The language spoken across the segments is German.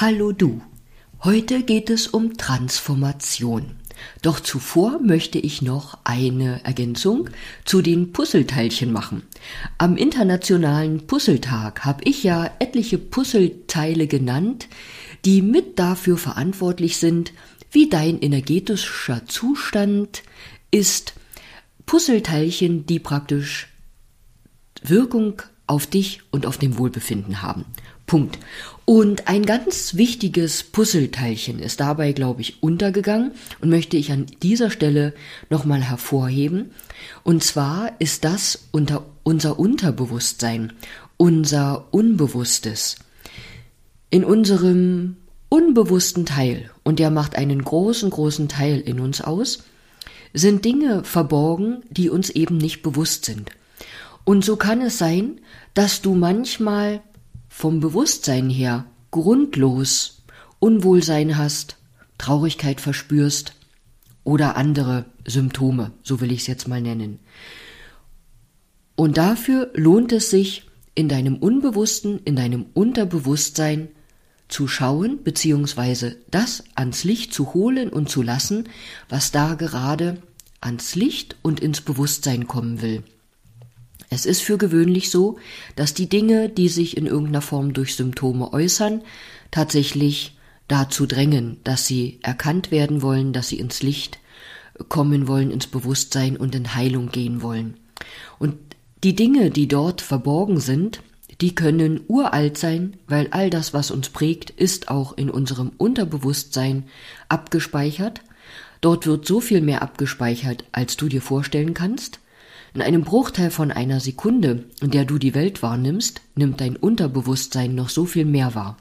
Hallo du. Heute geht es um Transformation. Doch zuvor möchte ich noch eine Ergänzung zu den Puzzleteilchen machen. Am internationalen Puzzletag habe ich ja etliche Puzzleteile genannt, die mit dafür verantwortlich sind, wie dein energetischer Zustand ist. Puzzleteilchen, die praktisch Wirkung auf dich und auf dem Wohlbefinden haben. Punkt. Und ein ganz wichtiges Puzzleteilchen ist dabei, glaube ich, untergegangen und möchte ich an dieser Stelle nochmal hervorheben. Und zwar ist das unter unser Unterbewusstsein, unser Unbewusstes. In unserem unbewussten Teil, und der macht einen großen, großen Teil in uns aus, sind Dinge verborgen, die uns eben nicht bewusst sind. Und so kann es sein, dass du manchmal vom Bewusstsein her grundlos Unwohlsein hast, Traurigkeit verspürst oder andere Symptome, so will ich es jetzt mal nennen. Und dafür lohnt es sich, in deinem Unbewussten, in deinem Unterbewusstsein zu schauen, beziehungsweise das ans Licht zu holen und zu lassen, was da gerade ans Licht und ins Bewusstsein kommen will. Es ist für gewöhnlich so, dass die Dinge, die sich in irgendeiner Form durch Symptome äußern, tatsächlich dazu drängen, dass sie erkannt werden wollen, dass sie ins Licht kommen wollen, ins Bewusstsein und in Heilung gehen wollen. Und die Dinge, die dort verborgen sind, die können uralt sein, weil all das, was uns prägt, ist auch in unserem Unterbewusstsein abgespeichert. Dort wird so viel mehr abgespeichert, als du dir vorstellen kannst. In einem Bruchteil von einer Sekunde, in der du die Welt wahrnimmst, nimmt dein Unterbewusstsein noch so viel mehr wahr.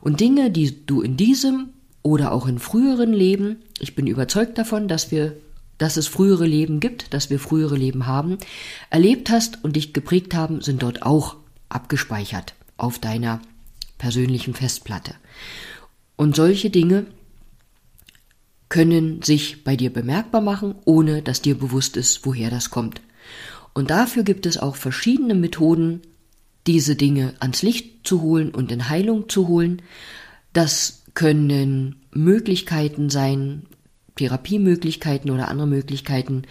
Und Dinge, die du in diesem oder auch in früheren Leben, ich bin überzeugt davon, dass wir dass es frühere Leben gibt, dass wir frühere Leben haben, erlebt hast und dich geprägt haben, sind dort auch abgespeichert auf deiner persönlichen Festplatte. Und solche Dinge können sich bei dir bemerkbar machen, ohne dass dir bewusst ist, woher das kommt. Und dafür gibt es auch verschiedene Methoden, diese Dinge ans Licht zu holen und in Heilung zu holen. Das können Möglichkeiten sein, Therapiemöglichkeiten oder andere Möglichkeiten,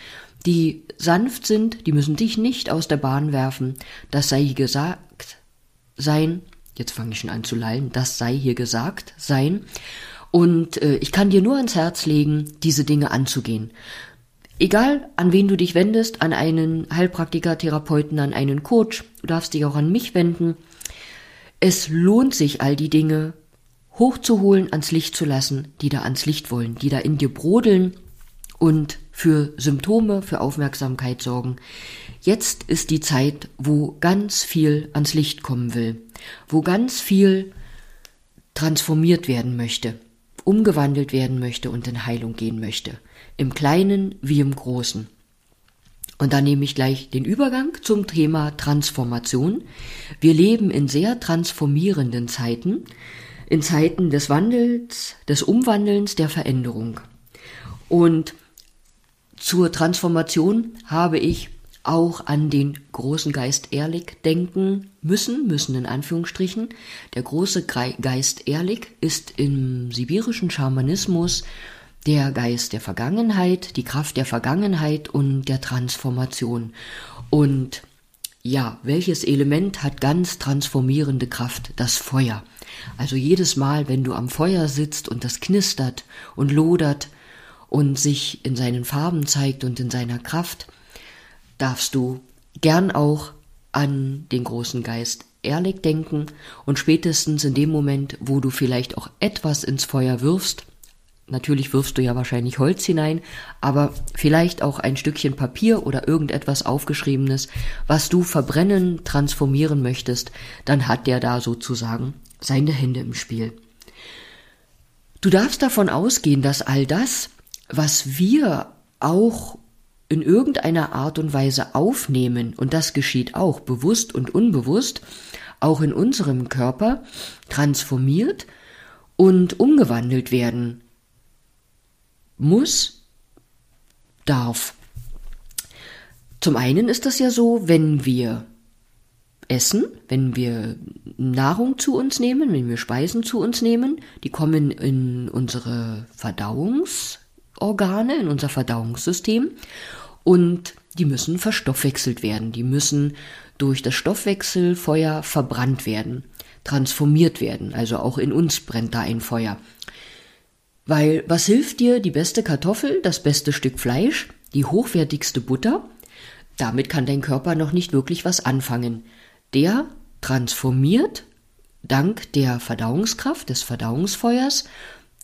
die sanft sind, die müssen dich nicht aus der Bahn werfen. Das sei hier gesagt sein. Jetzt fange ich schon an zu lallen. Das sei hier gesagt sein. Und äh, ich kann dir nur ans Herz legen, diese Dinge anzugehen. Egal, an wen du dich wendest, an einen Heilpraktiker, Therapeuten, an einen Coach, du darfst dich auch an mich wenden. Es lohnt sich, all die Dinge hochzuholen, ans Licht zu lassen, die da ans Licht wollen, die da in dir brodeln und für Symptome, für Aufmerksamkeit sorgen. Jetzt ist die Zeit, wo ganz viel ans Licht kommen will, wo ganz viel transformiert werden möchte umgewandelt werden möchte und in Heilung gehen möchte. Im Kleinen wie im Großen. Und da nehme ich gleich den Übergang zum Thema Transformation. Wir leben in sehr transformierenden Zeiten, in Zeiten des Wandels, des Umwandelns, der Veränderung. Und zur Transformation habe ich auch an den großen Geist Ehrlich denken müssen, müssen in Anführungsstrichen. Der große Geist Ehrlich ist im sibirischen Schamanismus der Geist der Vergangenheit, die Kraft der Vergangenheit und der Transformation. Und ja, welches Element hat ganz transformierende Kraft? Das Feuer. Also jedes Mal, wenn du am Feuer sitzt und das knistert und lodert und sich in seinen Farben zeigt und in seiner Kraft, darfst du gern auch an den großen Geist ehrlich denken und spätestens in dem Moment, wo du vielleicht auch etwas ins Feuer wirfst, natürlich wirfst du ja wahrscheinlich Holz hinein, aber vielleicht auch ein Stückchen Papier oder irgendetwas aufgeschriebenes, was du verbrennen, transformieren möchtest, dann hat der da sozusagen seine Hände im Spiel. Du darfst davon ausgehen, dass all das, was wir auch in irgendeiner Art und Weise aufnehmen, und das geschieht auch bewusst und unbewusst, auch in unserem Körper, transformiert und umgewandelt werden muss, darf. Zum einen ist das ja so, wenn wir essen, wenn wir Nahrung zu uns nehmen, wenn wir Speisen zu uns nehmen, die kommen in unsere Verdauungsorgane, in unser Verdauungssystem und die müssen verstoffwechselt werden, die müssen durch das Stoffwechselfeuer verbrannt werden, transformiert werden, also auch in uns brennt da ein Feuer. Weil was hilft dir die beste Kartoffel, das beste Stück Fleisch, die hochwertigste Butter? Damit kann dein Körper noch nicht wirklich was anfangen. Der transformiert dank der Verdauungskraft des Verdauungsfeuers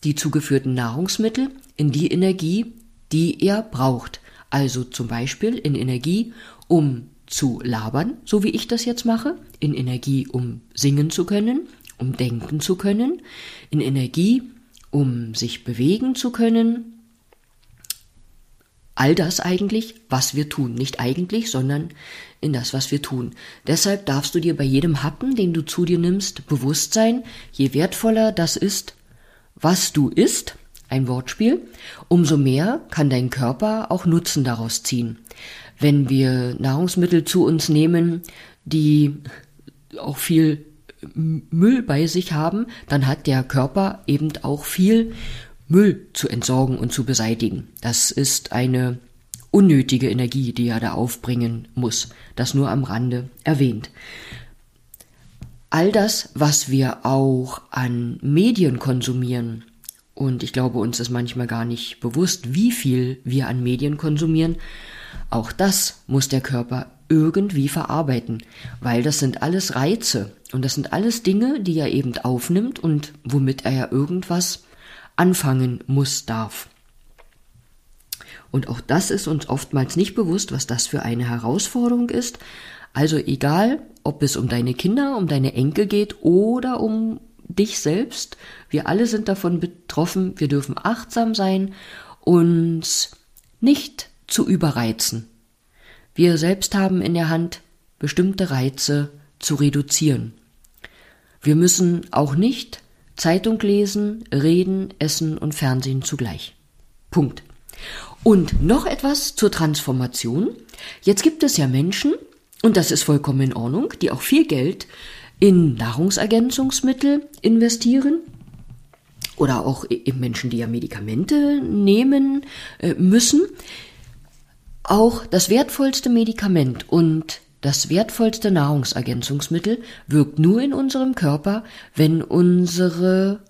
die zugeführten Nahrungsmittel in die Energie, die er braucht. Also zum Beispiel in Energie, um zu labern, so wie ich das jetzt mache, in Energie, um singen zu können, um denken zu können, in Energie, um sich bewegen zu können. All das eigentlich, was wir tun. Nicht eigentlich, sondern in das, was wir tun. Deshalb darfst du dir bei jedem Happen, den du zu dir nimmst, bewusst sein, je wertvoller das ist, was du isst, ein Wortspiel, umso mehr kann dein Körper auch Nutzen daraus ziehen. Wenn wir Nahrungsmittel zu uns nehmen, die auch viel Müll bei sich haben, dann hat der Körper eben auch viel Müll zu entsorgen und zu beseitigen. Das ist eine unnötige Energie, die er da aufbringen muss. Das nur am Rande erwähnt. All das, was wir auch an Medien konsumieren, und ich glaube, uns ist manchmal gar nicht bewusst, wie viel wir an Medien konsumieren, auch das muss der Körper irgendwie verarbeiten, weil das sind alles Reize. Und das sind alles Dinge, die er eben aufnimmt und womit er ja irgendwas anfangen muss, darf. Und auch das ist uns oftmals nicht bewusst, was das für eine Herausforderung ist. Also egal, ob es um deine Kinder, um deine Enkel geht oder um dich selbst, wir alle sind davon betroffen, wir dürfen achtsam sein, uns nicht zu überreizen. Wir selbst haben in der Hand, bestimmte Reize zu reduzieren. Wir müssen auch nicht Zeitung lesen, reden, essen und Fernsehen zugleich. Punkt. Und noch etwas zur Transformation. Jetzt gibt es ja Menschen, und das ist vollkommen in Ordnung, die auch viel Geld in Nahrungsergänzungsmittel investieren oder auch in Menschen, die ja Medikamente nehmen äh, müssen. Auch das wertvollste Medikament und das wertvollste Nahrungsergänzungsmittel wirkt nur in unserem Körper, wenn unsere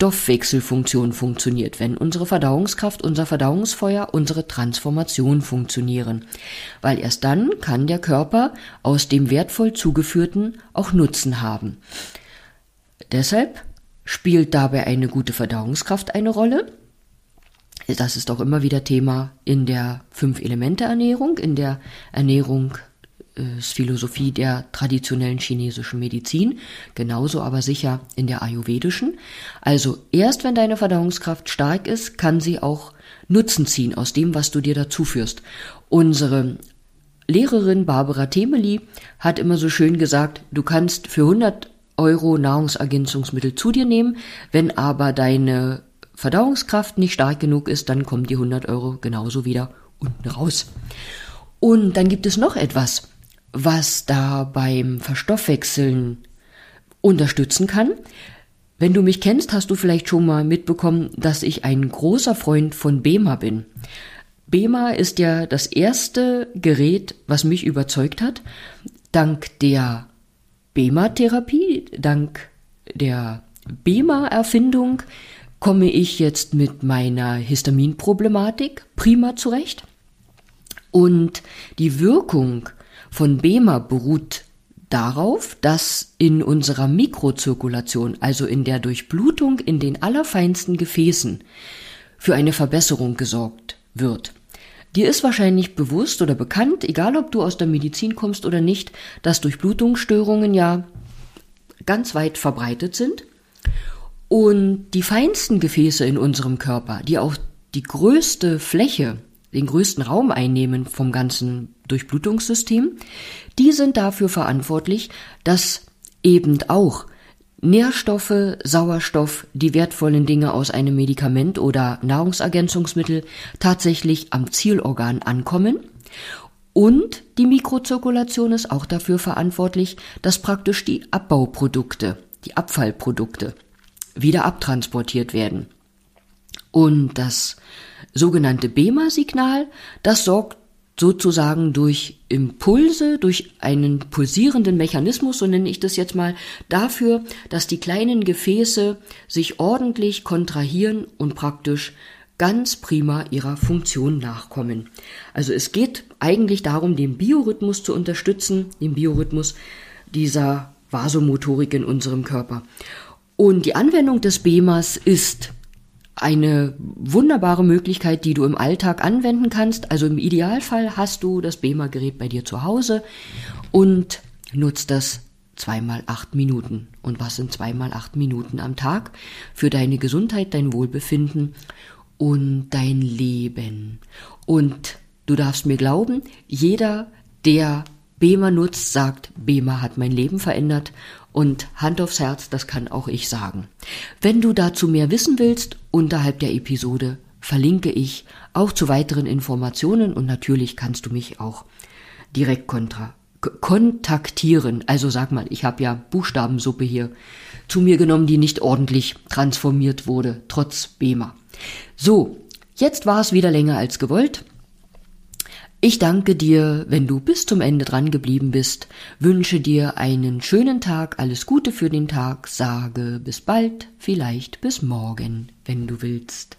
Stoffwechselfunktion funktioniert, wenn unsere Verdauungskraft, unser Verdauungsfeuer, unsere Transformation funktionieren. Weil erst dann kann der Körper aus dem wertvoll zugeführten auch Nutzen haben. Deshalb spielt dabei eine gute Verdauungskraft eine Rolle das ist auch immer wieder Thema in der Fünf-Elemente-Ernährung, in der Ernährung äh, Philosophie der traditionellen chinesischen Medizin, genauso aber sicher in der ayurvedischen. Also erst wenn deine Verdauungskraft stark ist, kann sie auch Nutzen ziehen aus dem, was du dir dazu führst. Unsere Lehrerin Barbara Temeli hat immer so schön gesagt, du kannst für 100 Euro Nahrungsergänzungsmittel zu dir nehmen, wenn aber deine Verdauungskraft nicht stark genug ist, dann kommen die 100 Euro genauso wieder unten raus. Und dann gibt es noch etwas, was da beim Verstoffwechseln unterstützen kann. Wenn du mich kennst, hast du vielleicht schon mal mitbekommen, dass ich ein großer Freund von BEMA bin. BEMA ist ja das erste Gerät, was mich überzeugt hat. Dank der BEMA-Therapie, dank der BEMA-Erfindung komme ich jetzt mit meiner Histaminproblematik prima zurecht. Und die Wirkung von BEMA beruht darauf, dass in unserer Mikrozirkulation, also in der Durchblutung in den allerfeinsten Gefäßen, für eine Verbesserung gesorgt wird. Dir ist wahrscheinlich bewusst oder bekannt, egal ob du aus der Medizin kommst oder nicht, dass Durchblutungsstörungen ja ganz weit verbreitet sind und die feinsten Gefäße in unserem Körper, die auch die größte Fläche, den größten Raum einnehmen vom ganzen Durchblutungssystem, die sind dafür verantwortlich, dass eben auch Nährstoffe, Sauerstoff, die wertvollen Dinge aus einem Medikament oder Nahrungsergänzungsmittel tatsächlich am Zielorgan ankommen Und die Mikrozirkulation ist auch dafür verantwortlich, dass praktisch die Abbauprodukte, die Abfallprodukte wieder abtransportiert werden. Und das sogenannte BEMA-Signal, das sorgt sozusagen durch Impulse, durch einen pulsierenden Mechanismus, so nenne ich das jetzt mal, dafür, dass die kleinen Gefäße sich ordentlich kontrahieren und praktisch ganz prima ihrer Funktion nachkommen. Also es geht eigentlich darum, den Biorhythmus zu unterstützen, den Biorhythmus dieser Vasomotorik in unserem Körper. Und die Anwendung des BEMAs ist eine wunderbare Möglichkeit, die du im Alltag anwenden kannst. Also im Idealfall hast du das BEMA-Gerät bei dir zu Hause und nutzt das zweimal acht Minuten. Und was sind zweimal acht Minuten am Tag für deine Gesundheit, dein Wohlbefinden und dein Leben? Und du darfst mir glauben, jeder, der BEMA nutzt, sagt, BEMA hat mein Leben verändert und Hand aufs Herz, das kann auch ich sagen. Wenn du dazu mehr wissen willst, unterhalb der Episode verlinke ich auch zu weiteren Informationen und natürlich kannst du mich auch direkt kontra kontaktieren. Also sag mal, ich habe ja Buchstabensuppe hier zu mir genommen, die nicht ordentlich transformiert wurde, trotz BEMA. So, jetzt war es wieder länger als gewollt. Ich danke dir, wenn du bis zum Ende dran geblieben bist, wünsche dir einen schönen Tag, alles Gute für den Tag, sage bis bald, vielleicht bis morgen, wenn du willst.